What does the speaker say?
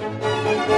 Música